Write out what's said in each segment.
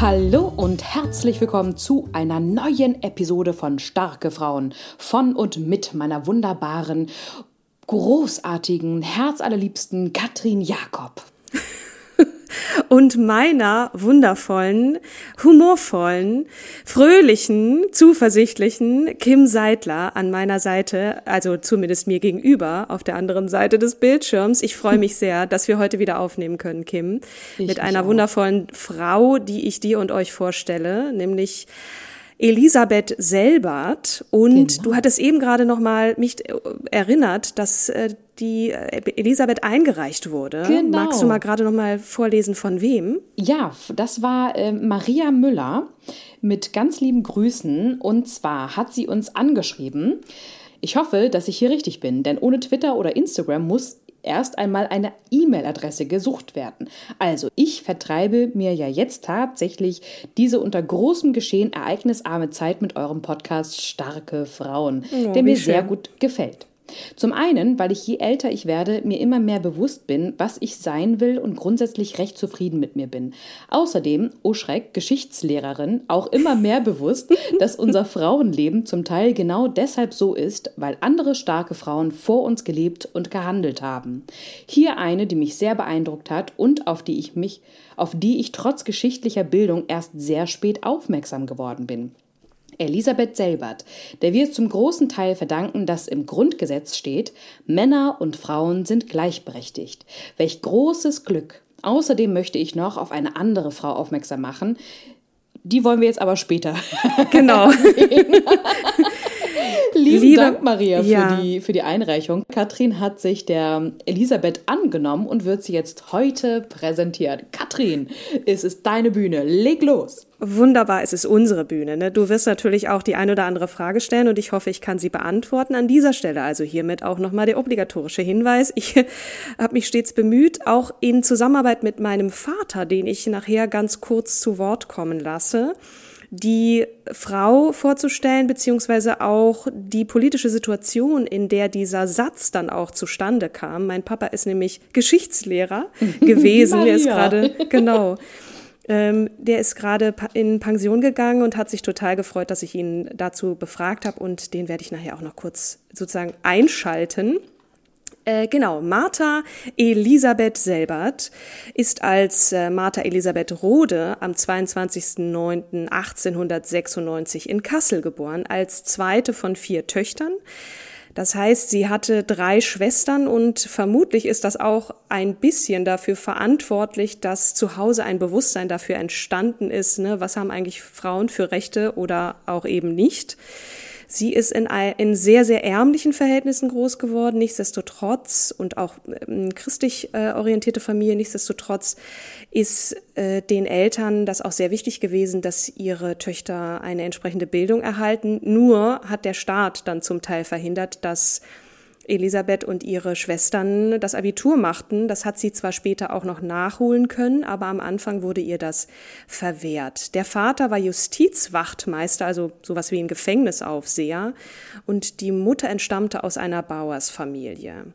Hallo und herzlich willkommen zu einer neuen Episode von Starke Frauen von und mit meiner wunderbaren, großartigen, herzallerliebsten Katrin Jakob. und meiner wundervollen, humorvollen, fröhlichen, zuversichtlichen Kim Seidler an meiner Seite, also zumindest mir gegenüber auf der anderen Seite des Bildschirms. Ich freue mich sehr, dass wir heute wieder aufnehmen können, Kim, ich mit einer auch. wundervollen Frau, die ich dir und euch vorstelle, nämlich Elisabeth Selbert. Und genau. du hattest eben gerade noch mal mich erinnert, dass äh, die äh, Elisabeth eingereicht wurde. Genau. Magst du mal gerade noch mal vorlesen von wem? Ja, das war äh, Maria Müller mit ganz lieben Grüßen. Und zwar hat sie uns angeschrieben. Ich hoffe, dass ich hier richtig bin, denn ohne Twitter oder Instagram muss erst einmal eine E-Mail-Adresse gesucht werden. Also ich vertreibe mir ja jetzt tatsächlich diese unter großem Geschehen ereignisarme Zeit mit eurem Podcast Starke Frauen, oh, der mir schön. sehr gut gefällt. Zum einen, weil ich je älter ich werde, mir immer mehr bewusst bin, was ich sein will und grundsätzlich recht zufrieden mit mir bin. Außerdem, oh Schreck, Geschichtslehrerin, auch immer mehr bewusst, dass unser Frauenleben zum Teil genau deshalb so ist, weil andere starke Frauen vor uns gelebt und gehandelt haben. Hier eine, die mich sehr beeindruckt hat und auf die ich mich, auf die ich trotz geschichtlicher Bildung erst sehr spät aufmerksam geworden bin. Elisabeth Selbert, der wir es zum großen Teil verdanken, dass im Grundgesetz steht, Männer und Frauen sind gleichberechtigt. Welch großes Glück. Außerdem möchte ich noch auf eine andere Frau aufmerksam machen. Die wollen wir jetzt aber später. Genau. Lieben Liebe, Dank, Maria, für, ja. die, für die Einreichung. Katrin hat sich der Elisabeth angenommen und wird sie jetzt heute präsentieren. Katrin, es ist deine Bühne. Leg los. Wunderbar, es ist unsere Bühne. Ne? Du wirst natürlich auch die ein oder andere Frage stellen und ich hoffe, ich kann sie beantworten. An dieser Stelle also hiermit auch nochmal der obligatorische Hinweis. Ich habe mich stets bemüht, auch in Zusammenarbeit mit meinem Vater, den ich nachher ganz kurz zu Wort kommen lasse, die Frau vorzustellen, beziehungsweise auch die politische Situation, in der dieser Satz dann auch zustande kam. Mein Papa ist nämlich Geschichtslehrer gewesen. er ist gerade, genau. Ähm, der ist gerade in Pension gegangen und hat sich total gefreut, dass ich ihn dazu befragt habe und den werde ich nachher auch noch kurz sozusagen einschalten. Äh, genau, Martha Elisabeth Selbert ist als äh, Martha Elisabeth Rode am 22.09.1896 in Kassel geboren, als zweite von vier Töchtern. Das heißt, sie hatte drei Schwestern und vermutlich ist das auch ein bisschen dafür verantwortlich, dass zu Hause ein Bewusstsein dafür entstanden ist, ne, was haben eigentlich Frauen für Rechte oder auch eben nicht. Sie ist in, in sehr, sehr ärmlichen Verhältnissen groß geworden, nichtsdestotrotz und auch ähm, christlich äh, orientierte Familie, nichtsdestotrotz ist äh, den Eltern das auch sehr wichtig gewesen, dass ihre Töchter eine entsprechende Bildung erhalten. Nur hat der Staat dann zum Teil verhindert, dass Elisabeth und ihre Schwestern das Abitur machten. Das hat sie zwar später auch noch nachholen können, aber am Anfang wurde ihr das verwehrt. Der Vater war Justizwachtmeister, also sowas wie ein Gefängnisaufseher, und die Mutter entstammte aus einer Bauersfamilie.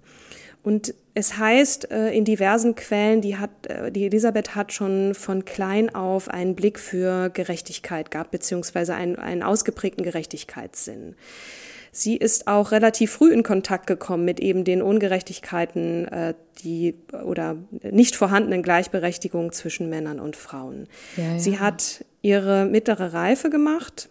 Und es heißt äh, in diversen Quellen, die, hat, äh, die Elisabeth hat schon von klein auf einen Blick für Gerechtigkeit gehabt, beziehungsweise einen, einen ausgeprägten Gerechtigkeitssinn. Sie ist auch relativ früh in Kontakt gekommen mit eben den Ungerechtigkeiten, äh, die oder nicht vorhandenen Gleichberechtigung zwischen Männern und Frauen. Ja, ja. Sie hat ihre mittlere Reife gemacht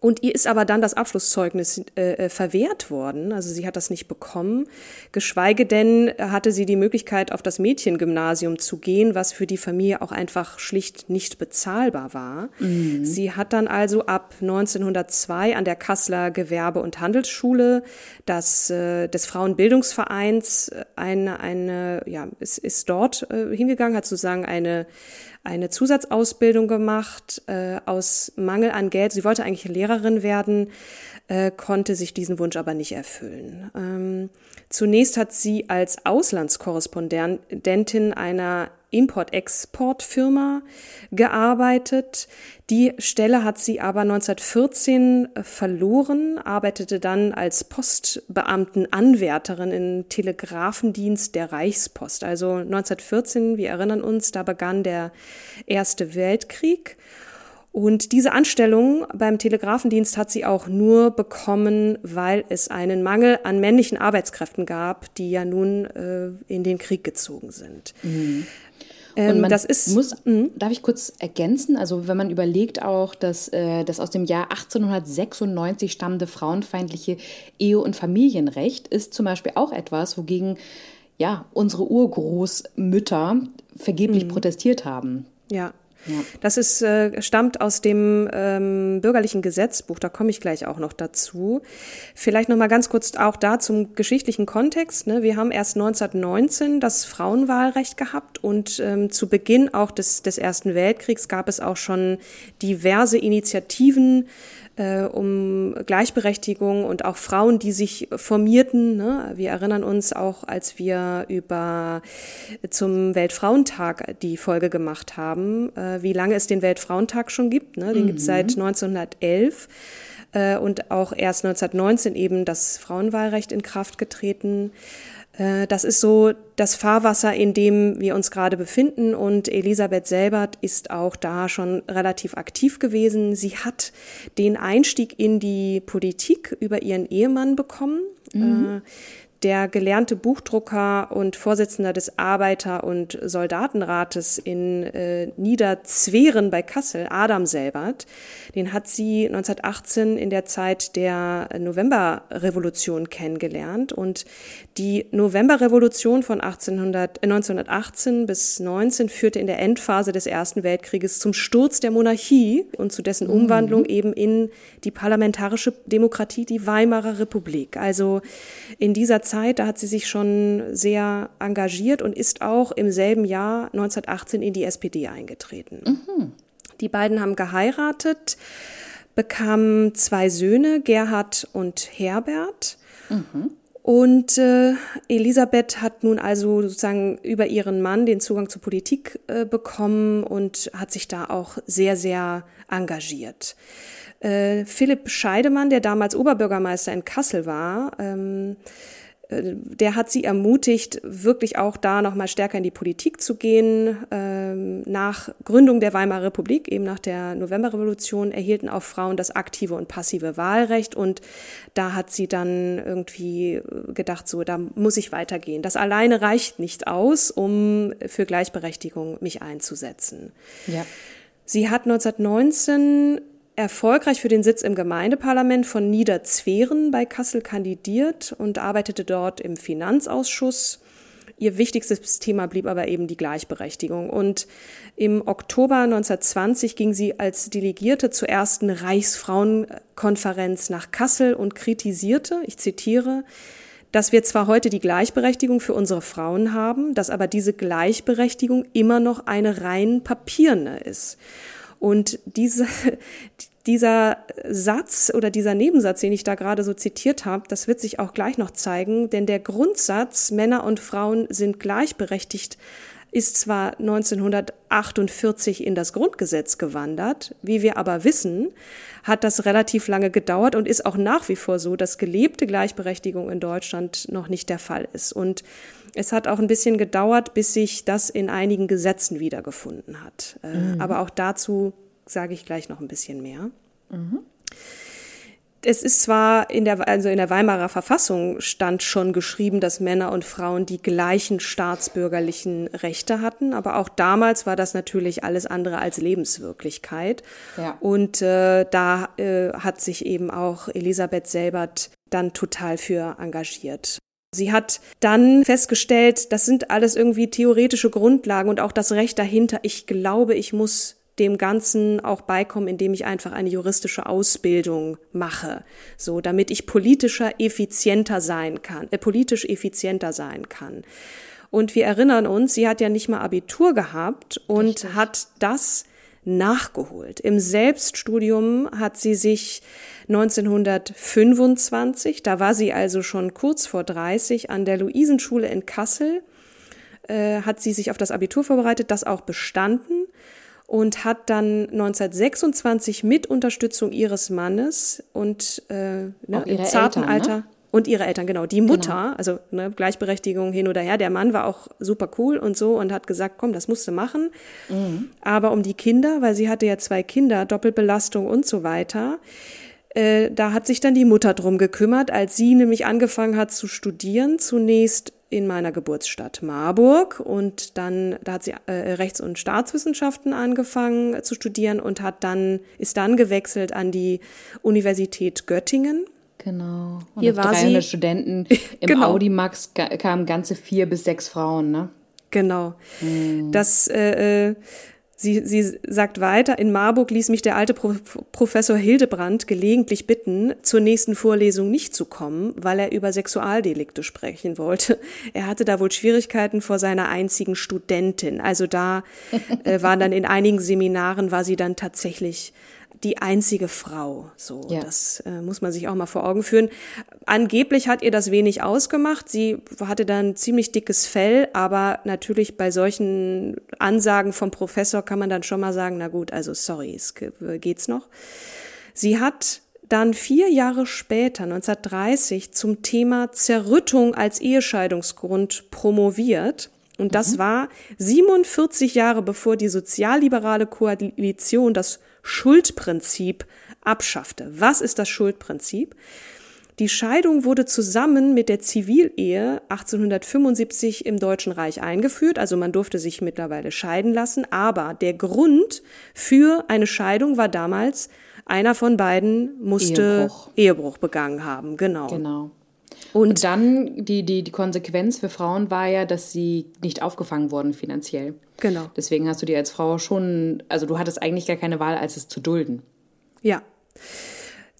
und ihr ist aber dann das Abschlusszeugnis äh, äh, verwehrt worden. Also sie hat das nicht bekommen. Geschweige denn hatte sie die Möglichkeit, auf das Mädchengymnasium zu gehen, was für die Familie auch einfach schlicht nicht bezahlbar war. Mhm. Sie hat dann also ab 1902 an der Kasseler Gewerbe- und Handelsschule das, äh, des Frauenbildungsvereins äh, eine, eine ja, ist, ist dort äh, hingegangen, hat sozusagen eine eine Zusatzausbildung gemacht äh, aus Mangel an Geld. Sie wollte eigentlich Lehrerin werden, äh, konnte sich diesen Wunsch aber nicht erfüllen. Ähm, zunächst hat sie als Auslandskorrespondentin einer Import-Export-Firma gearbeitet. Die Stelle hat sie aber 1914 äh, verloren, arbeitete dann als Postbeamtenanwärterin im Telegrafendienst der Reichspost. Also 1914, wir erinnern uns, da begann der Erste Weltkrieg. Und diese Anstellung beim Telegrafendienst hat sie auch nur bekommen, weil es einen Mangel an männlichen Arbeitskräften gab, die ja nun äh, in den Krieg gezogen sind. Mhm. Ähm, und man das ist, muss, mh. darf ich kurz ergänzen? Also wenn man überlegt auch, dass äh, das aus dem Jahr 1896 stammende frauenfeindliche Ehe- und Familienrecht ist zum Beispiel auch etwas, wogegen ja unsere Urgroßmütter vergeblich mhm. protestiert haben. Ja, ja. Das ist, äh, stammt aus dem ähm, bürgerlichen Gesetzbuch, da komme ich gleich auch noch dazu. Vielleicht noch mal ganz kurz auch da zum geschichtlichen Kontext. Ne? Wir haben erst 1919 das Frauenwahlrecht gehabt und ähm, zu Beginn auch des, des Ersten Weltkriegs gab es auch schon diverse Initiativen, äh, um Gleichberechtigung und auch Frauen, die sich formierten. Ne? Wir erinnern uns auch, als wir über zum Weltfrauentag die Folge gemacht haben, äh, wie lange es den Weltfrauentag schon gibt. Ne? Den mhm. gibt es seit 1911 äh, und auch erst 1919 eben das Frauenwahlrecht in Kraft getreten. Äh, das ist so das Fahrwasser, in dem wir uns gerade befinden. Und Elisabeth Selbert ist auch da schon relativ aktiv gewesen. Sie hat den Einstieg in die Politik über ihren Ehemann bekommen. Mhm. Äh, der gelernte Buchdrucker und Vorsitzender des Arbeiter- und Soldatenrates in äh, Niederzweren bei Kassel, Adam Selbert, den hat sie 1918 in der Zeit der Novemberrevolution kennengelernt. Und die Novemberrevolution von 1800, äh, 1918 bis 19 führte in der Endphase des Ersten Weltkrieges zum Sturz der Monarchie und zu dessen Umwandlung mhm. eben in die parlamentarische Demokratie, die Weimarer Republik. Also in dieser Zeit, da hat sie sich schon sehr engagiert und ist auch im selben Jahr 1918 in die SPD eingetreten. Mhm. Die beiden haben geheiratet, bekamen zwei Söhne, Gerhard und Herbert. Mhm. Und äh, Elisabeth hat nun also sozusagen über ihren Mann den Zugang zur Politik äh, bekommen und hat sich da auch sehr, sehr engagiert. Äh, Philipp Scheidemann, der damals Oberbürgermeister in Kassel war, ähm, äh, der hat sie ermutigt, wirklich auch da nochmal stärker in die Politik zu gehen. Ähm, nach Gründung der Weimarer Republik, eben nach der Novemberrevolution, erhielten auch Frauen das aktive und passive Wahlrecht. Und da hat sie dann irgendwie gedacht, so, da muss ich weitergehen. Das alleine reicht nicht aus, um für Gleichberechtigung mich einzusetzen. Ja. Sie hat 1919 erfolgreich für den Sitz im Gemeindeparlament von Niederzweren bei Kassel kandidiert und arbeitete dort im Finanzausschuss. Ihr wichtigstes Thema blieb aber eben die Gleichberechtigung. Und im Oktober 1920 ging sie als Delegierte zur ersten Reichsfrauenkonferenz nach Kassel und kritisierte, ich zitiere, dass wir zwar heute die Gleichberechtigung für unsere Frauen haben, dass aber diese Gleichberechtigung immer noch eine rein papierne ist. Und diese, dieser Satz oder dieser Nebensatz, den ich da gerade so zitiert habe, das wird sich auch gleich noch zeigen, denn der Grundsatz, Männer und Frauen sind gleichberechtigt, ist zwar 1948 in das Grundgesetz gewandert, wie wir aber wissen, hat das relativ lange gedauert und ist auch nach wie vor so, dass gelebte Gleichberechtigung in Deutschland noch nicht der Fall ist. Und es hat auch ein bisschen gedauert, bis sich das in einigen Gesetzen wiedergefunden hat. Äh, mhm. Aber auch dazu sage ich gleich noch ein bisschen mehr. Mhm. es ist zwar in der, also in der Weimarer Verfassung stand schon geschrieben, dass Männer und Frauen die gleichen staatsbürgerlichen Rechte hatten, aber auch damals war das natürlich alles andere als Lebenswirklichkeit. Ja. Und äh, da äh, hat sich eben auch Elisabeth Selbert dann total für engagiert. Sie hat dann festgestellt, das sind alles irgendwie theoretische Grundlagen und auch das Recht dahinter. Ich glaube, ich muss dem Ganzen auch beikommen, indem ich einfach eine juristische Ausbildung mache, so damit ich politischer effizienter sein kann, äh, politisch effizienter sein kann. Und wir erinnern uns, sie hat ja nicht mal Abitur gehabt und Richtig. hat das nachgeholt. Im Selbststudium hat sie sich 1925, da war sie also schon kurz vor 30, an der Luisenschule in Kassel, äh, hat sie sich auf das Abitur vorbereitet, das auch bestanden und hat dann 1926 mit Unterstützung ihres Mannes und äh, ne, im zarten Eltern, Alter ne? und ihre Eltern, genau, die Mutter, genau. also ne, Gleichberechtigung hin oder her. Der Mann war auch super cool und so und hat gesagt, komm, das musst du machen. Mhm. Aber um die Kinder, weil sie hatte ja zwei Kinder, Doppelbelastung und so weiter, äh, da hat sich dann die Mutter drum gekümmert, als sie nämlich angefangen hat zu studieren. Zunächst in meiner Geburtsstadt Marburg und dann da hat sie äh, Rechts- und Staatswissenschaften angefangen zu studieren und hat dann ist dann gewechselt an die Universität Göttingen. Genau. Und Hier war 300 sie, Studenten im genau. Audimax kamen ganze vier bis sechs Frauen, ne? Genau. Hm. Das äh, äh Sie, sie sagt weiter, in Marburg ließ mich der alte Pro Professor Hildebrand gelegentlich bitten, zur nächsten Vorlesung nicht zu kommen, weil er über Sexualdelikte sprechen wollte. Er hatte da wohl Schwierigkeiten vor seiner einzigen Studentin. Also da äh, waren dann in einigen Seminaren, war sie dann tatsächlich die einzige Frau. So, ja. das äh, muss man sich auch mal vor Augen führen. Angeblich hat ihr das wenig ausgemacht. Sie hatte dann ziemlich dickes Fell, aber natürlich bei solchen Ansagen vom Professor kann man dann schon mal sagen, na gut, also sorry, es geht's noch. Sie hat dann vier Jahre später, 1930, zum Thema Zerrüttung als Ehescheidungsgrund promoviert. Und das mhm. war 47 Jahre bevor die sozialliberale Koalition das Schuldprinzip abschaffte. Was ist das Schuldprinzip? Die Scheidung wurde zusammen mit der Zivilehe 1875 im Deutschen Reich eingeführt, also man durfte sich mittlerweile scheiden lassen, aber der Grund für eine Scheidung war damals, einer von beiden musste Ehebruch, Ehebruch begangen haben, genau. Genau. Und, dann die, die, die Konsequenz für Frauen war ja, dass sie nicht aufgefangen wurden finanziell. Genau. Deswegen hast du dir als Frau schon, also du hattest eigentlich gar keine Wahl, als es zu dulden. Ja.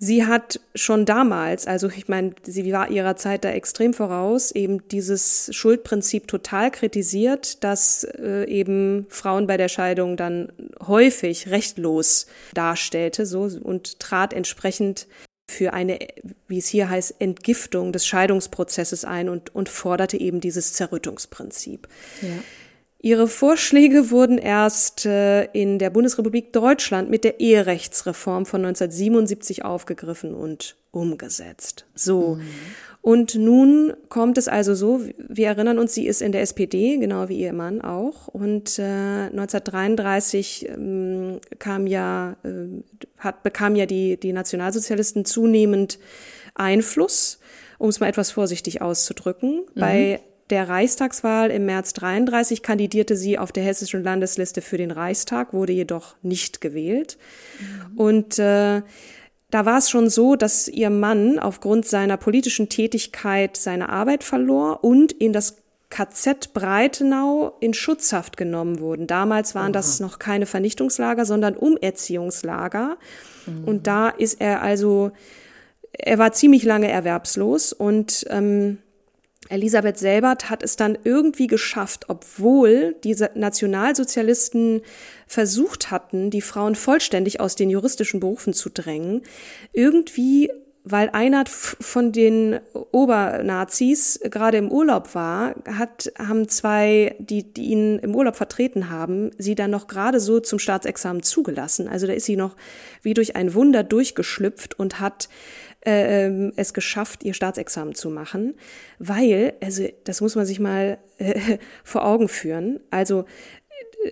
Sie hat schon damals, also ich meine, sie war ihrer Zeit da extrem voraus, eben dieses Schuldprinzip total kritisiert, dass äh, eben Frauen bei der Scheidung dann häufig rechtlos darstellte, so und trat entsprechend für eine, wie es hier heißt, Entgiftung des Scheidungsprozesses ein und, und forderte eben dieses Zerrüttungsprinzip. Ja. Ihre Vorschläge wurden erst äh, in der Bundesrepublik Deutschland mit der Eherechtsreform von 1977 aufgegriffen und umgesetzt. So. Mhm. Und nun kommt es also so, wir erinnern uns, sie ist in der SPD, genau wie ihr Mann auch. Und äh, 1933 ähm, kam ja, äh, hat, bekam ja die, die Nationalsozialisten zunehmend Einfluss, um es mal etwas vorsichtig auszudrücken. Mhm. Bei der Reichstagswahl im März 33 kandidierte sie auf der hessischen Landesliste für den Reichstag, wurde jedoch nicht gewählt. Mhm. Und äh, da war es schon so, dass ihr Mann aufgrund seiner politischen Tätigkeit seine Arbeit verlor und in das KZ Breitenau in Schutzhaft genommen wurden. Damals waren Aha. das noch keine Vernichtungslager, sondern Umerziehungslager. Mhm. Und da ist er also, er war ziemlich lange erwerbslos und ähm, Elisabeth Selbert hat es dann irgendwie geschafft, obwohl diese Nationalsozialisten versucht hatten, die Frauen vollständig aus den juristischen Berufen zu drängen, irgendwie weil einer von den Obernazis gerade im Urlaub war, hat, haben zwei, die, die ihn im Urlaub vertreten haben, sie dann noch gerade so zum Staatsexamen zugelassen. Also da ist sie noch wie durch ein Wunder durchgeschlüpft und hat äh, es geschafft, ihr Staatsexamen zu machen, weil, also das muss man sich mal äh, vor Augen führen, also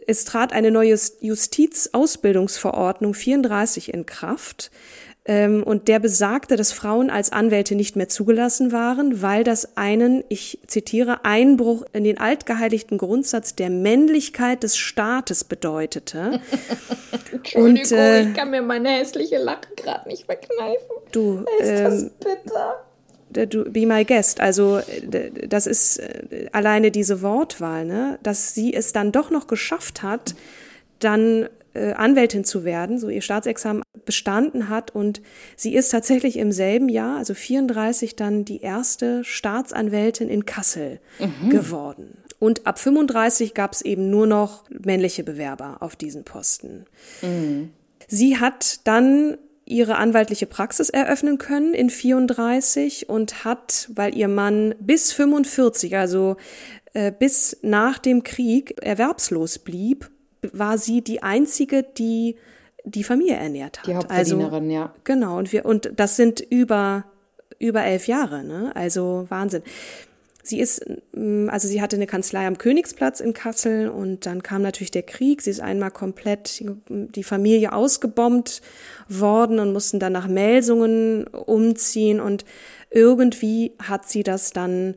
es trat eine neue Justizausbildungsverordnung 34 in Kraft, Ähm, und der besagte, dass Frauen als Anwälte nicht mehr zugelassen waren, weil das einen, ich zitiere, Einbruch in den altgeheiligten Grundsatz der Männlichkeit des Staates bedeutete. Entschuldigung, und, äh, ich kann mir meine hässliche Lache gerade nicht verkneifen. Du, ist ähm, das bitter? Du, be my guest. Also das ist äh, alleine diese Wortwahl, ne? dass sie es dann doch noch geschafft hat, dann äh, Anwältin zu werden, so ihr Staatsexamen bestanden hat und sie ist tatsächlich im selben Jahr, also 34, dann die erste Staatsanwältin in Kassel mhm. geworden. Und ab 35 gab es eben nur noch männliche Bewerber auf diesen Posten. Mhm. Sie hat dann ihre anwaltliche Praxis eröffnen können in 34 und hat, weil ihr Mann bis 45, also äh, bis nach dem Krieg erwerbslos blieb, war sie die einzige, die die Familie ernährt hat. Die Hauptverdienerin, also, ja. Genau, und wir, und das sind über, über elf Jahre, ne? Also Wahnsinn. Sie ist, mm, also sie hatte eine Kanzlei am Königsplatz in Kassel und dann kam natürlich der Krieg. Sie ist einmal komplett die Familie ausgebombt worden und mussten dann nach Melsungen umziehen und irgendwie hat sie das dann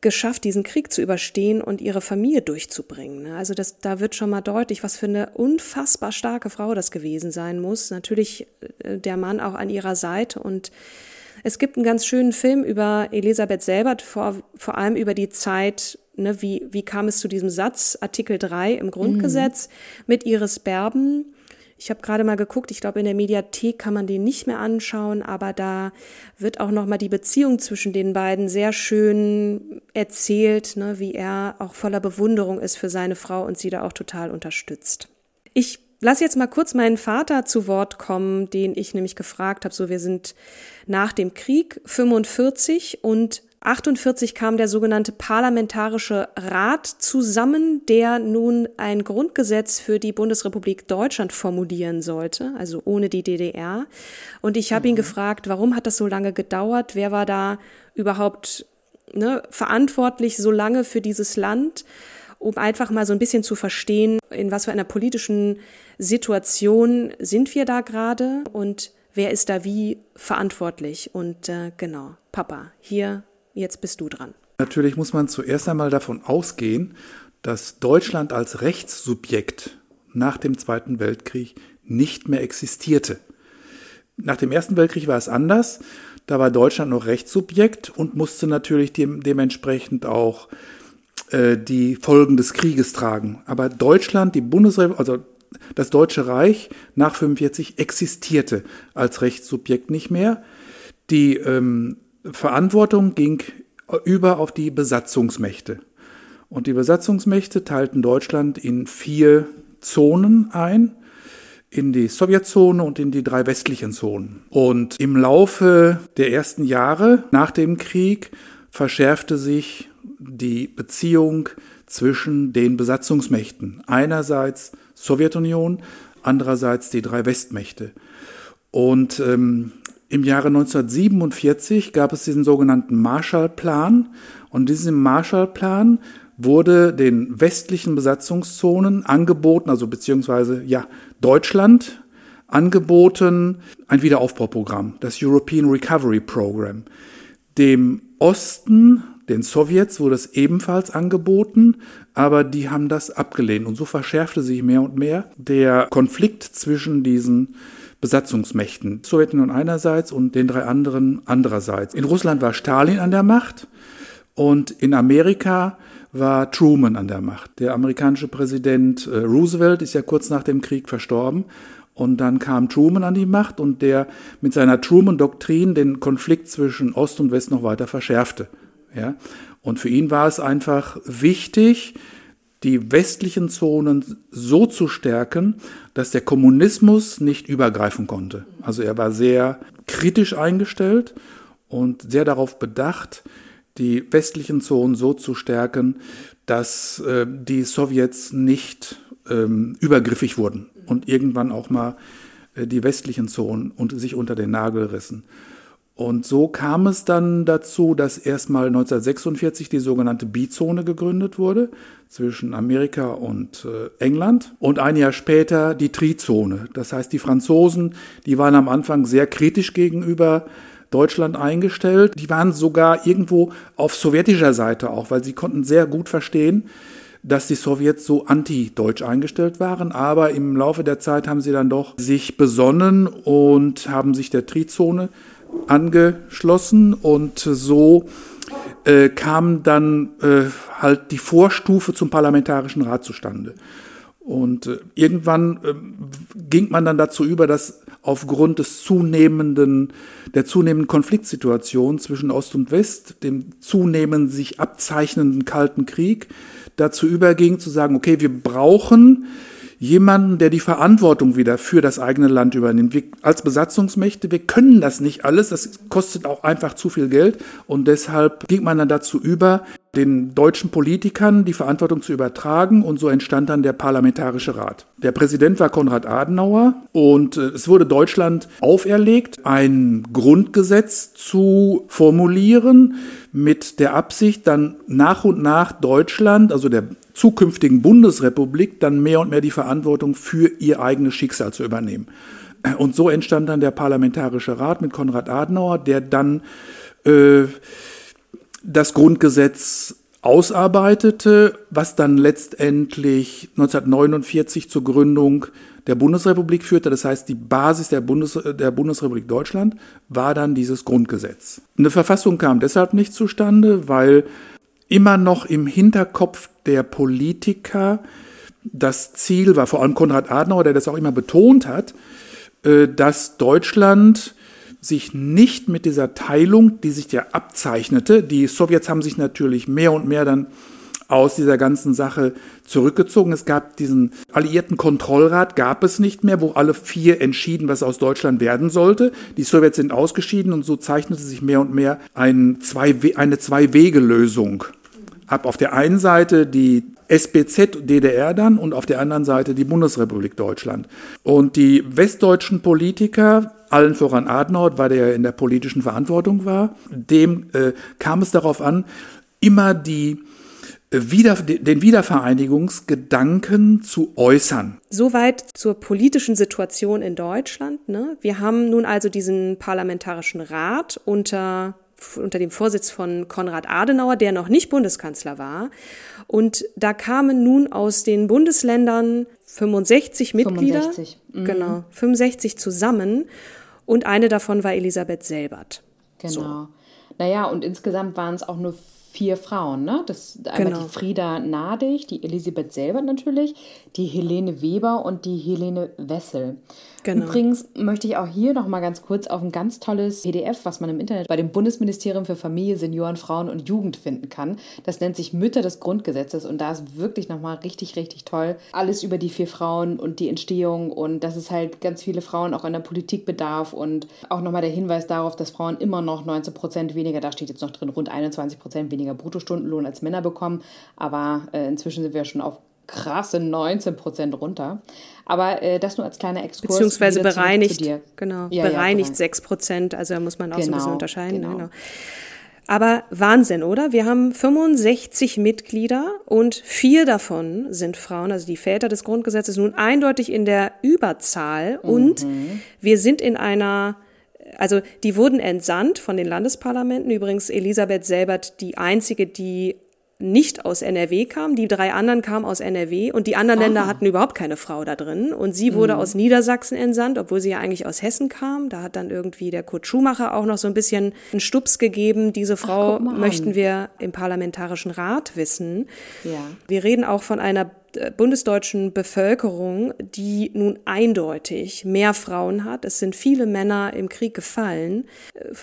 geschafft, diesen Krieg zu überstehen und ihre Familie durchzubringen. Ne? Also das, da wird schon mal deutlich, was für eine unfassbar starke Frau das gewesen sein muss. Natürlich äh, der Mann auch an ihrer Seite und es gibt einen ganz schönen Film über Elisabeth selber, vor, vor allem über die Zeit, ne, wie, wie kam es zu diesem Satz, Artikel 3 im Grundgesetz, mhm. mit Iris Berben. Ich habe gerade mal geguckt, ich glaube, in der Mediathek kann man den nicht mehr anschauen, aber da wird auch nochmal die Beziehung zwischen den beiden sehr schön erzählt, ne, wie er auch voller Bewunderung ist für seine Frau und sie da auch total unterstützt. Ich Lass jetzt mal kurz meinen Vater zu Wort kommen, den ich nämlich gefragt habe. So, wir sind nach dem Krieg 45 und 48 kam der sogenannte Parlamentarische Rat zusammen, der nun ein Grundgesetz für die Bundesrepublik Deutschland formulieren sollte, also ohne die DDR. Und ich habe mhm. ihn gefragt, warum hat das so lange gedauert? Wer war da überhaupt ne, verantwortlich so lange für dieses Land? Um einfach mal so ein bisschen zu verstehen, in was für einer politischen Situation sind wir da gerade und wer ist da wie verantwortlich. Und äh, genau, Papa, hier, jetzt bist du dran. Natürlich muss man zuerst einmal davon ausgehen, dass Deutschland als Rechtssubjekt nach dem Zweiten Weltkrieg nicht mehr existierte. Nach dem Ersten Weltkrieg war es anders. Da war Deutschland noch Rechtssubjekt und musste natürlich dem, dementsprechend auch äh, die Folgen des Krieges tragen. Aber Deutschland, die Bundesrepublik, also das Deutsche Reich nach 45 existierte als Rechtssubjekt nicht mehr. Die ähm, Verantwortung ging über auf die Besatzungsmächte. Und die Besatzungsmächte teilten Deutschland in vier Zonen ein, in die Sowjetzone und in die drei westlichen Zonen. Und im Laufe der ersten Jahre nach dem Krieg verschärfte sich die Beziehung zwischen den Besatzungsmächten. Einerseits Sowjetunion, andererseits die drei Westmächte. Und ähm, im Jahre 1947 gab es diesen sogenannten Marshallplan. Und diesem Marshallplan wurde den westlichen Besatzungszonen angeboten, also beziehungsweise ja Deutschland angeboten, ein Wiederaufbauprogramm, das European Recovery Program. Dem Osten den Sowjets wurde es ebenfalls angeboten, aber die haben das abgelehnt. Und so verschärfte sich mehr und mehr der Konflikt zwischen diesen Besatzungsmächten. Sowjetunion einerseits und den drei anderen andererseits. In Russland war Stalin an der Macht und in Amerika war Truman an der Macht. Der amerikanische Präsident äh, Roosevelt ist ja kurz nach dem Krieg verstorben und dann kam Truman an die Macht und der mit seiner Truman-Doktrin den Konflikt zwischen Ost und West noch weiter verschärfte. Ja? Und für ihn war es einfach wichtig, die westlichen Zonen so zu stärken, dass der Kommunismus nicht übergreifen konnte. Also er war sehr kritisch eingestellt und sehr darauf bedacht, die westlichen Zonen so zu stärken, dass äh, die Sowjets nicht ähm, übergriffig wurden und irgendwann auch mal äh, die westlichen Zonen und sich unter den Nagel rissen. Und so kam es dann dazu, dass erstmal 1946 die sogenannte Bizone gegründet wurde zwischen Amerika und äh, England und ein Jahr später die Trizone. Das heißt, die Franzosen, die waren am Anfang sehr kritisch gegenüber Deutschland eingestellt. Die waren sogar irgendwo auf sowjetischer Seite auch, weil sie konnten sehr gut verstehen, dass die Sowjets so anti-deutsch eingestellt waren. Aber im Laufe der Zeit haben sie dann doch sich besonnen und haben sich der Trizone angeschlossen und so äh, kam dann äh, halt die Vorstufe zum Parlamentarischen Rat zustande. Und äh, irgendwann äh, ging man dann dazu über, dass aufgrund des zunehmenden, der zunehmenden Konfliktsituation zwischen Ost und West, dem zunehmend sich abzeichnenden Kalten Krieg, dazu überging zu sagen, okay, wir brauchen jemanden, der die Verantwortung wieder für das eigene Land übernimmt. Wir als Besatzungsmächte, wir können das nicht alles, das kostet auch einfach zu viel Geld und deshalb ging man dann dazu über, den deutschen Politikern die Verantwortung zu übertragen und so entstand dann der Parlamentarische Rat. Der Präsident war Konrad Adenauer und äh, es wurde Deutschland auferlegt, ein Grundgesetz zu formulieren mit der Absicht, dann nach und nach Deutschland, also der zukünftigen Bundesrepublik dann mehr und mehr die Verantwortung für ihr eigenes Schicksal zu übernehmen. Und so entstand dann der Parlamentarische Rat mit Konrad Adenauer, der dann äh, das Grundgesetz ausarbeitete, was dann letztendlich 1949 zur Gründung der Bundesrepublik führte. Das heißt, die Basis der, Bundes der Bundesrepublik Deutschland war dann dieses Grundgesetz. Eine Verfassung kam deshalb nicht zustande, weil immer noch im Hinterkopf der Politiker das Ziel war, vor allem Konrad Adenauer, der das auch immer betont hat, äh, dass Deutschland sich nicht mit dieser Teilung, die sich ja abzeichnete, die Sowjets haben sich natürlich mehr und mehr dann aus dieser ganzen Sache zurückgezogen. Es gab diesen alliierten Kontrollrat, gab es nicht mehr, wo alle vier entschieden, was aus Deutschland werden sollte. Die Sowjets sind ausgeschieden und so zeichnete sich mehr und mehr ein zwei, eine Zwei-Wege-Lösung ab. Auf der einen Seite die SBZ DDR dann und auf der anderen Seite die Bundesrepublik Deutschland. Und die westdeutschen Politiker, allen voran Adenauer, weil der ja in der politischen Verantwortung war, dem äh, kam es darauf an, immer die äh, wieder, den Wiedervereinigungsgedanken zu äußern. Soweit zur politischen Situation in Deutschland. Ne? Wir haben nun also diesen parlamentarischen Rat unter unter dem Vorsitz von Konrad Adenauer, der noch nicht Bundeskanzler war. Und da kamen nun aus den Bundesländern 65 Mitglieder. 65. Mhm. Genau, 65 zusammen. Und eine davon war Elisabeth Selbert. Genau. So. Naja, und insgesamt waren es auch nur vier Frauen, ne? Das einmal genau. die Frieda Nadig, die Elisabeth Selbert natürlich, die Helene Weber und die Helene Wessel. Genau. Übrigens möchte ich auch hier noch mal ganz kurz auf ein ganz tolles PDF, was man im Internet bei dem Bundesministerium für Familie, Senioren, Frauen und Jugend finden kann. Das nennt sich Mütter des Grundgesetzes und da ist wirklich noch mal richtig, richtig toll. Alles über die vier Frauen und die Entstehung und dass es halt ganz viele Frauen auch in der Politik bedarf und auch noch mal der Hinweis darauf, dass Frauen immer noch 19 Prozent weniger, da steht jetzt noch drin, rund 21 Prozent weniger Bruttostundenlohn als Männer bekommen. Aber äh, inzwischen sind wir schon auf krasse 19 Prozent runter. Aber äh, das nur als kleiner Exkurs. Beziehungsweise bereinigt, genau, ja, bereinigt ja, 6 Prozent, also da muss man auch genau, so ein bisschen genau, unterscheiden. Genau. genau. Aber Wahnsinn, oder? Wir haben 65 Mitglieder und vier davon sind Frauen, also die Väter des Grundgesetzes, nun eindeutig in der Überzahl. Mhm. Und wir sind in einer also die wurden entsandt von den Landesparlamenten. Übrigens Elisabeth Selbert, die einzige, die nicht aus NRW kam. Die drei anderen kamen aus NRW und die anderen Aha. Länder hatten überhaupt keine Frau da drin. Und sie wurde mhm. aus Niedersachsen entsandt, obwohl sie ja eigentlich aus Hessen kam. Da hat dann irgendwie der Kurt Schumacher auch noch so ein bisschen einen Stups gegeben. Diese Frau Ach, möchten wir im Parlamentarischen Rat wissen. Ja. Wir reden auch von einer bundesdeutschen Bevölkerung, die nun eindeutig mehr Frauen hat. Es sind viele Männer im Krieg gefallen.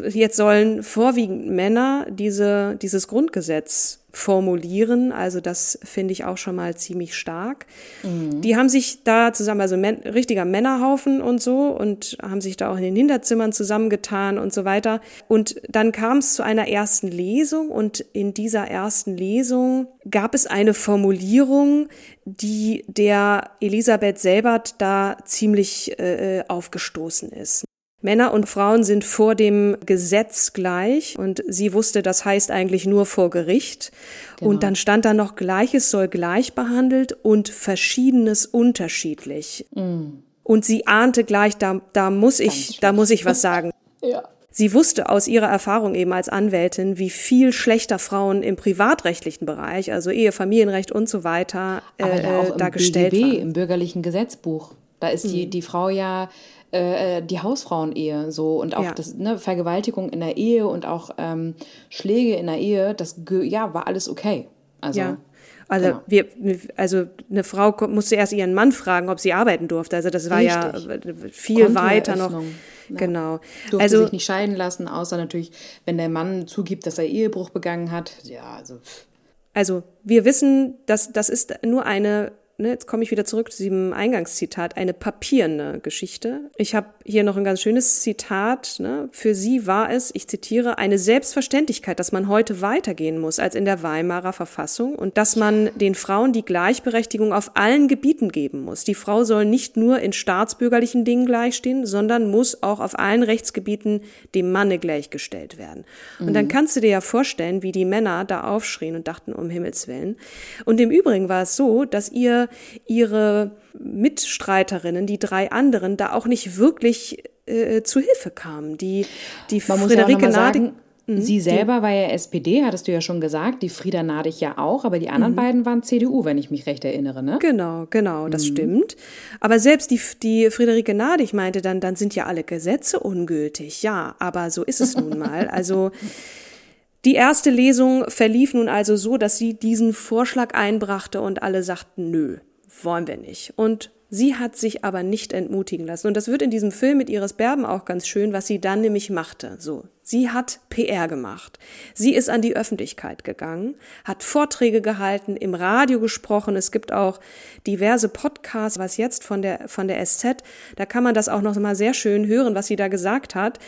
Jetzt sollen vorwiegend Männer diese, dieses Grundgesetz formulieren. Also das finde ich auch schon mal ziemlich stark. Mhm. Die haben sich da zusammen, also men, richtiger Männerhaufen und so und haben sich da auch in den Hinterzimmern zusammengetan und so weiter. Und dann kam es zu einer ersten Lesung und in dieser ersten Lesung gab es eine Formulierung, die der Elisabeth Selbert da ziemlich äh, aufgestoßen ist. Männer und Frauen sind vor dem Gesetz gleich und sie wusste, das heißt eigentlich nur vor Gericht. Genau. Und dann stand da noch Gleiches soll gleich behandelt und Verschiedenes unterschiedlich. Mm. Und sie ahnte gleich, da, da muss ich, da muss ich was sagen. ja. Sie wusste aus ihrer Erfahrung eben als Anwältin, wie viel schlechter Frauen im privatrechtlichen Bereich, also Ehe, Familienrecht und so weiter, äh, ja dargestellt BGB, waren. Im bürgerlichen Gesetzbuch. Da ist die, mhm. die Frau ja äh, äh, die Hausfrauenehe so und auch ja. das ne, Vergewaltigung in der Ehe und auch ähm, Schläge in der Ehe, das ja war alles okay. Also ja. Also genau. wir, also eine Frau musste erst ihren Mann fragen, ob sie arbeiten durfte. Also das war Richtig. ja viel weiter noch. Ja. Genau. Durfte also sich nicht scheiden lassen, außer natürlich, wenn der Mann zugibt, dass er Ehebruch begangen hat. Ja, also. Also wir wissen, dass das ist nur eine ne, jetzt komme ich wieder zurück zu diesem Eingangszitat, eine papierne Geschichte. Ich habe hier noch ein ganz schönes Zitat. Ne? Für sie war es, ich zitiere, eine Selbstverständlichkeit, dass man heute weitergehen muss als in der Weimarer Verfassung und dass man den Frauen die Gleichberechtigung auf allen Gebieten geben muss. Die Frau soll nicht nur in staatsbürgerlichen Dingen gleichstehen, sondern muss auch auf allen Rechtsgebieten dem Manne gleichgestellt werden. Mhm. Und dann mhm. kannst du dir ja vorstellen, wie die Männer da aufschrien und dachten, um Himmels Willen. Und im Übrigen war es so, dass ihr ihre Mitstreiterinnen, die drei anderen, da auch nicht wirklich äh, zu Hilfe kamen. Die, die Man Friederike ja Nadig. Mhm. Sie selber war ja SPD, hattest du ja schon gesagt, die Frieda Nadig ja auch, aber die anderen mhm. beiden waren CDU, wenn ich mich recht erinnere, ne? Genau, genau, das mhm. stimmt. Aber selbst die, die Friederike Nadig meinte dann, dann sind ja alle Gesetze ungültig. Ja, aber so ist es nun mal. Also die erste Lesung verlief nun also so, dass sie diesen Vorschlag einbrachte und alle sagten, nö, wollen wir nicht. Und sie hat sich aber nicht entmutigen lassen. Und das wird in diesem Film mit Iris Berben auch ganz schön, was sie dann nämlich machte. So. Sie hat PR gemacht. Sie ist an die Öffentlichkeit gegangen, hat Vorträge gehalten, im Radio gesprochen. Es gibt auch diverse Podcasts, was jetzt von der, von der SZ. Da kann man das auch noch mal sehr schön hören, was sie da gesagt hat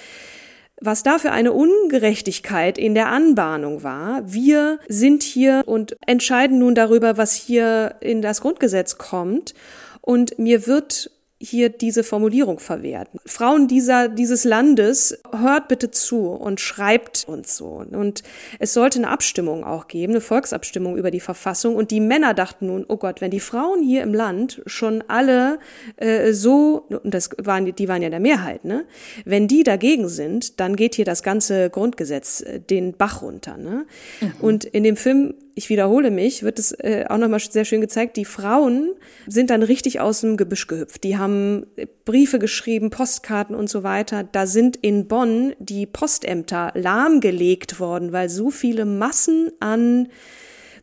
was da für eine Ungerechtigkeit in der Anbahnung war. Wir sind hier und entscheiden nun darüber, was hier in das Grundgesetz kommt. Und mir wird hier diese Formulierung verwehrt. Frauen dieser, dieses Landes, hört bitte zu und schreibt uns so. Und es sollte eine Abstimmung auch geben, eine Volksabstimmung über die Verfassung. Und die Männer dachten nun, oh Gott, wenn die Frauen hier im Land schon alle äh, so, und das waren, die waren ja der Mehrheit, ne? Wenn die dagegen sind, dann geht hier das ganze Grundgesetz äh, den Bach runter, ne? Mhm. Und in dem Film ich wiederhole mich, wird es äh, auch nochmal sehr schön gezeigt, die Frauen sind dann richtig aus dem Gebüsch gehüpft. Die haben Briefe geschrieben, Postkarten und so weiter. Da sind in Bonn die Postämter lahmgelegt worden, weil so viele Massen an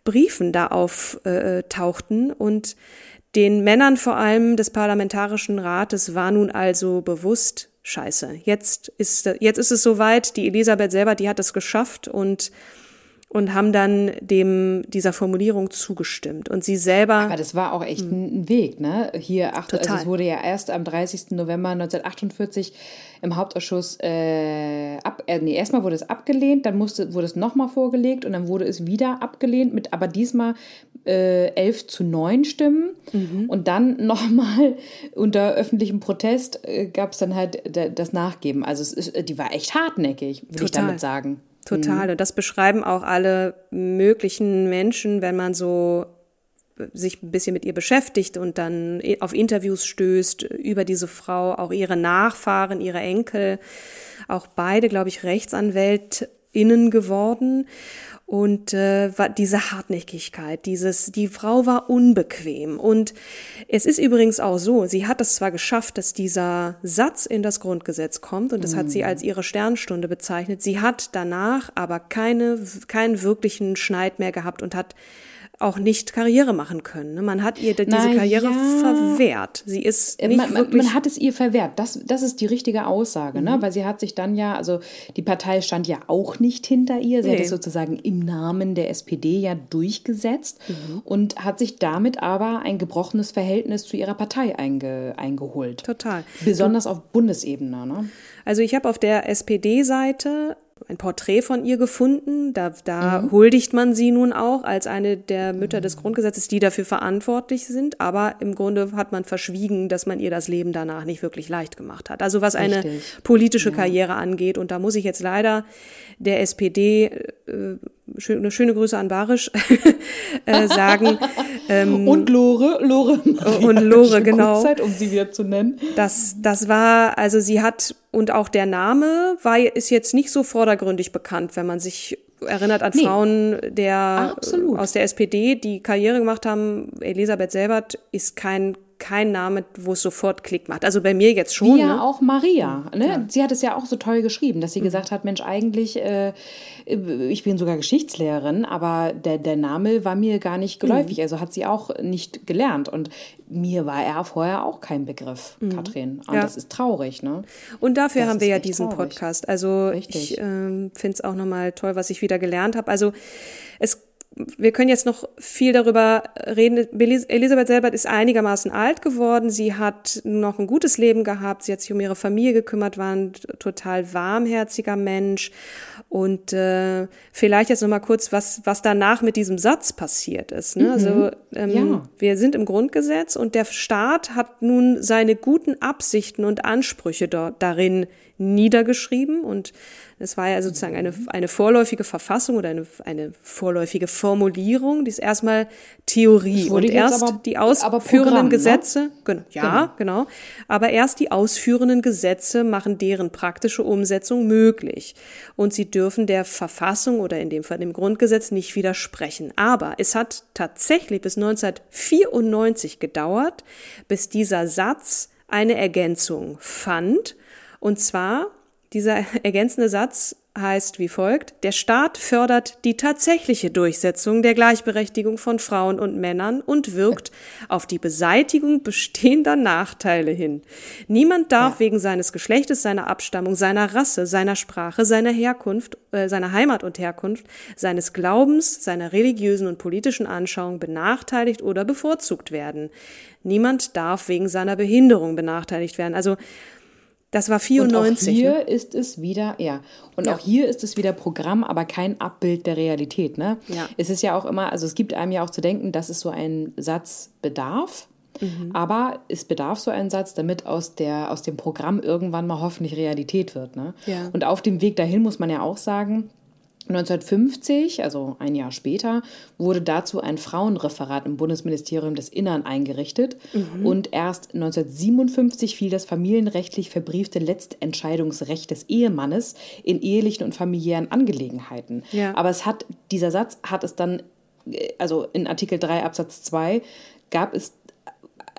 Briefen da auftauchten. Äh, und den Männern vor allem des Parlamentarischen Rates war nun also bewusst, scheiße, jetzt ist, jetzt ist es soweit, die Elisabeth selber, die hat es geschafft und und haben dann dem dieser Formulierung zugestimmt. Und sie selber. Aber das war auch echt hm. ein Weg, ne? Hier, acht, also es wurde ja erst am 30. November 1948 im Hauptausschuss äh, ab, äh, nee, erstmal wurde es abgelehnt, dann musste, wurde es nochmal vorgelegt und dann wurde es wieder abgelehnt, mit aber diesmal äh, 11 zu 9 Stimmen. Mhm. Und dann nochmal unter öffentlichem Protest äh, gab es dann halt das Nachgeben. Also es ist, die war echt hartnäckig, Total. ich damit sagen. Total. Mhm. Und das beschreiben auch alle möglichen Menschen, wenn man so sich ein bisschen mit ihr beschäftigt und dann auf Interviews stößt über diese Frau, auch ihre Nachfahren, ihre Enkel, auch beide, glaube ich, RechtsanwältInnen geworden. Und äh, diese Hartnäckigkeit, dieses, die Frau war unbequem. Und es ist übrigens auch so, sie hat es zwar geschafft, dass dieser Satz in das Grundgesetz kommt, und das mhm. hat sie als ihre Sternstunde bezeichnet. Sie hat danach aber keine, keinen wirklichen Schneid mehr gehabt und hat auch nicht Karriere machen können. Ne? Man hat ihr diese Na, Karriere ja. verwehrt. Sie ist äh, nicht man, wirklich man hat es ihr verwehrt. Das, das ist die richtige Aussage, ne? mhm. ne? weil sie hat sich dann ja, also die Partei stand ja auch nicht hinter ihr. Sie nee. hat es sozusagen im Namen der SPD ja durchgesetzt mhm. und hat sich damit aber ein gebrochenes Verhältnis zu ihrer Partei einge, eingeholt. Total. Besonders auf Bundesebene. Ne? Also ich habe auf der SPD-Seite ein Porträt von ihr gefunden. Da, da mhm. huldigt man sie nun auch als eine der Mütter des Grundgesetzes, die dafür verantwortlich sind. Aber im Grunde hat man verschwiegen, dass man ihr das Leben danach nicht wirklich leicht gemacht hat. Also was eine Richtig. politische ja. Karriere angeht. Und da muss ich jetzt leider der SPD äh, schöne, schöne Grüße an Barisch äh, sagen. Ähm, und Lore, Lore. Und Lore, genau. Zeit, um sie wieder zu nennen. Das, das war, also sie hat, und auch der Name war, ist jetzt nicht so vordergründig bekannt, wenn man sich erinnert an nee. Frauen der, Absolut. aus der SPD, die Karriere gemacht haben. Elisabeth Selbert ist kein kein Name, wo es sofort Klick macht. Also bei mir jetzt schon. Wie ja ne? auch Maria. Ne? Ja. Sie hat es ja auch so toll geschrieben, dass sie mhm. gesagt hat, Mensch, eigentlich, äh, ich bin sogar Geschichtslehrerin, aber der, der Name war mir gar nicht geläufig. Mhm. Also hat sie auch nicht gelernt. Und mir war er vorher auch kein Begriff, mhm. Katrin. Und ja. das ist traurig. Ne? Und dafür das haben wir ja diesen traurig. Podcast. Also Richtig. ich äh, finde es auch nochmal toll, was ich wieder gelernt habe. Also es wir können jetzt noch viel darüber reden. Elisabeth Selbert ist einigermaßen alt geworden. Sie hat noch ein gutes Leben gehabt. Sie hat sich um ihre Familie gekümmert, war ein total warmherziger Mensch. Und äh, vielleicht jetzt noch mal kurz, was, was danach mit diesem Satz passiert ist. Ne? Also, mhm. Also ähm, ja. wir sind im Grundgesetz und der Staat hat nun seine guten Absichten und Ansprüche dort darin niedergeschrieben und es war ja sozusagen eine, eine vorläufige Verfassung oder eine, eine vorläufige Formulierung, die ist erstmal Theorie und erst aber, die ausführenden ne? Gesetze, ne? genau, ja, genau. genau, aber erst die ausführenden Gesetze machen deren praktische Umsetzung möglich und sie dürfen der Verfassung oder in dem Fall dem Grundgesetz nicht widersprechen. Aber es hat tatsächlich bis 1994 gedauert, bis dieser Satz eine Ergänzung fand und zwar, dieser ergänzende Satz heißt wie folgt, der Staat fördert die tatsächliche Durchsetzung der Gleichberechtigung von Frauen und Männern und wirkt auf die Beseitigung bestehender Nachteile hin. Niemand darf ja. wegen seines Geschlechtes, seiner Abstammung, seiner Rasse, seiner Sprache, seiner Herkunft, äh, seiner Heimat und Herkunft, seines Glaubens, seiner religiösen und politischen Anschauung benachteiligt oder bevorzugt werden. Niemand darf wegen seiner Behinderung benachteiligt werden. Also das war 94. Und auch hier ne? ist es wieder, ja, und ja. auch hier ist es wieder Programm, aber kein Abbild der Realität. Ne? Ja. Es ist ja auch immer, also es gibt einem ja auch zu denken, dass es so einen Satz bedarf. Mhm. Aber es bedarf so einen Satz, damit aus, der, aus dem Programm irgendwann mal hoffentlich Realität wird. Ne? Ja. Und auf dem Weg dahin muss man ja auch sagen, 1950, also ein Jahr später, wurde dazu ein Frauenreferat im Bundesministerium des Innern eingerichtet mhm. und erst 1957 fiel das familienrechtlich verbriefte Letztentscheidungsrecht des Ehemannes in ehelichen und familiären Angelegenheiten. Ja. Aber es hat, dieser Satz hat es dann, äh, also in Artikel 3 Absatz 2 gab es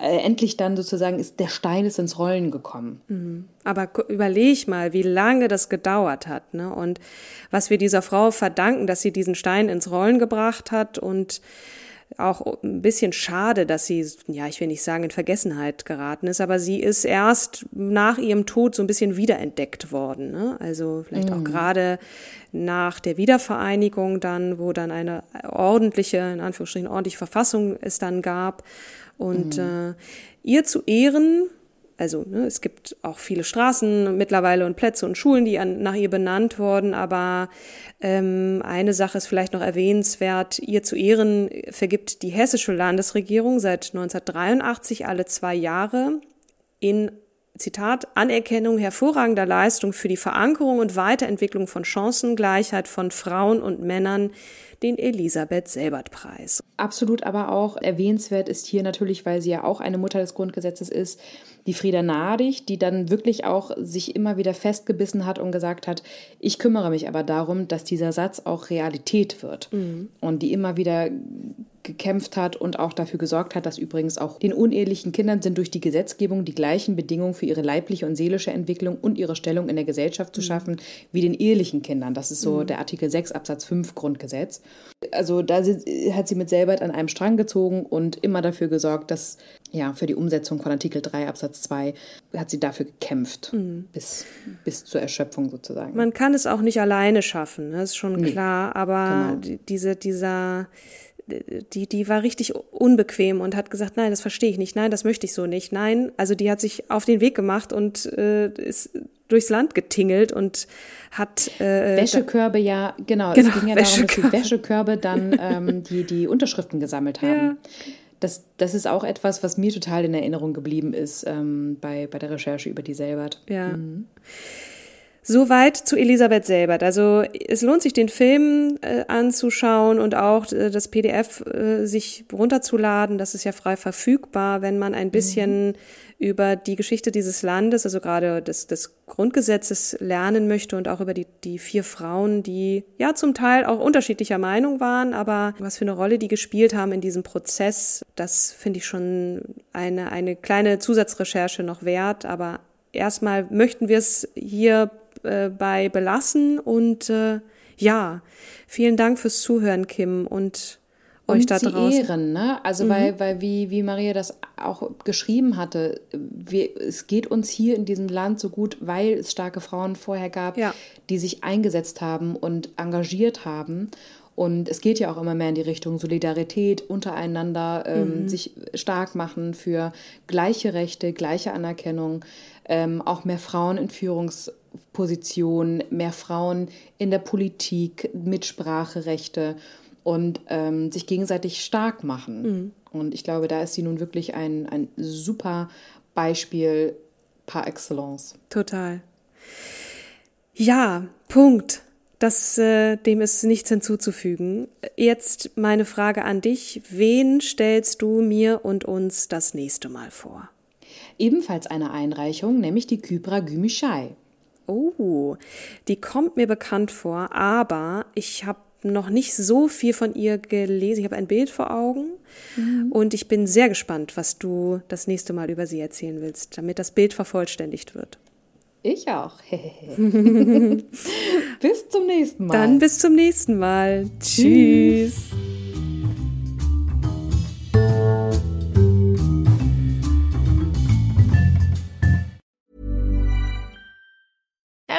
endlich dann sozusagen ist der Stein ist ins Rollen gekommen. Mhm. Aber überleg mal, wie lange das gedauert hat, ne? Und was wir dieser Frau verdanken, dass sie diesen Stein ins Rollen gebracht hat und auch ein bisschen schade, dass sie, ja, ich will nicht sagen, in Vergessenheit geraten ist, aber sie ist erst nach ihrem Tod so ein bisschen wiederentdeckt worden. Ne? Also vielleicht mhm. auch gerade nach der Wiedervereinigung dann, wo dann eine ordentliche, in Anführungsstrichen ordentliche Verfassung es dann gab und mhm. äh, ihr zu Ehren, also ne, es gibt auch viele Straßen mittlerweile und Plätze und Schulen, die an, nach ihr benannt wurden, aber ähm, eine Sache ist vielleicht noch erwähnenswert. Ihr zu Ehren vergibt die hessische Landesregierung seit 1983 alle zwei Jahre in Zitat, Anerkennung hervorragender Leistung für die Verankerung und Weiterentwicklung von Chancengleichheit von Frauen und Männern den Elisabeth Selbert-Preis. Absolut, aber auch erwähnenswert ist hier natürlich, weil sie ja auch eine Mutter des Grundgesetzes ist, die Frieda Nadig, die dann wirklich auch sich immer wieder festgebissen hat und gesagt hat, ich kümmere mich aber darum, dass dieser Satz auch Realität wird. Mhm. Und die immer wieder gekämpft hat und auch dafür gesorgt hat, dass übrigens auch den unehelichen Kindern sind durch die Gesetzgebung die gleichen Bedingungen für ihre leibliche und seelische Entwicklung und ihre Stellung in der Gesellschaft zu mhm. schaffen wie den ehelichen Kindern. Das ist so mhm. der Artikel 6 Absatz 5 Grundgesetz. Also da hat sie mit Selbert an einem Strang gezogen und immer dafür gesorgt, dass ja, für die Umsetzung von Artikel 3 Absatz 2 hat sie dafür gekämpft, mhm. bis, bis zur Erschöpfung sozusagen. Man kann es auch nicht alleine schaffen, das ist schon nee. klar, aber genau. diese, dieser die, die war richtig unbequem und hat gesagt, nein, das verstehe ich nicht, nein, das möchte ich so nicht, nein. Also die hat sich auf den Weg gemacht und äh, ist durchs Land getingelt und hat äh, Wäschekörbe ja genau, genau es ging ja darum, dass die Wäschekörbe dann ähm, die die Unterschriften gesammelt haben. Ja. Das, das ist auch etwas, was mir total in Erinnerung geblieben ist ähm, bei, bei der Recherche über die Selbert. Ja. Mhm. Soweit zu Elisabeth Selbert. Also es lohnt sich, den Film äh, anzuschauen und auch äh, das PDF äh, sich runterzuladen. Das ist ja frei verfügbar, wenn man ein bisschen mhm. über die Geschichte dieses Landes, also gerade des, des Grundgesetzes lernen möchte und auch über die, die vier Frauen, die ja zum Teil auch unterschiedlicher Meinung waren, aber was für eine Rolle die gespielt haben in diesem Prozess, das finde ich schon eine, eine kleine Zusatzrecherche noch wert. Aber erstmal möchten wir es hier äh, bei belassen. Und äh, ja, vielen Dank fürs Zuhören, Kim, und euch und da draußen. Ehren, ne? Also mhm. weil, weil wie, wie Maria das auch geschrieben hatte, wir, es geht uns hier in diesem Land so gut, weil es starke Frauen vorher gab, ja. die sich eingesetzt haben und engagiert haben. Und es geht ja auch immer mehr in die Richtung Solidarität untereinander, ähm, mhm. sich stark machen für gleiche Rechte, gleiche Anerkennung, ähm, auch mehr Frauen in Führungs Position, mehr Frauen in der Politik, Mitspracherechte und ähm, sich gegenseitig stark machen. Mhm. Und ich glaube, da ist sie nun wirklich ein, ein super Beispiel par excellence. Total. Ja, Punkt. Das, äh, dem ist nichts hinzuzufügen. Jetzt meine Frage an dich. Wen stellst du mir und uns das nächste Mal vor? Ebenfalls eine Einreichung, nämlich die Kybra Gümüşay. Oh, die kommt mir bekannt vor, aber ich habe noch nicht so viel von ihr gelesen. Ich habe ein Bild vor Augen mhm. und ich bin sehr gespannt, was du das nächste Mal über sie erzählen willst, damit das Bild vervollständigt wird. Ich auch. bis zum nächsten Mal. Dann bis zum nächsten Mal. Tschüss.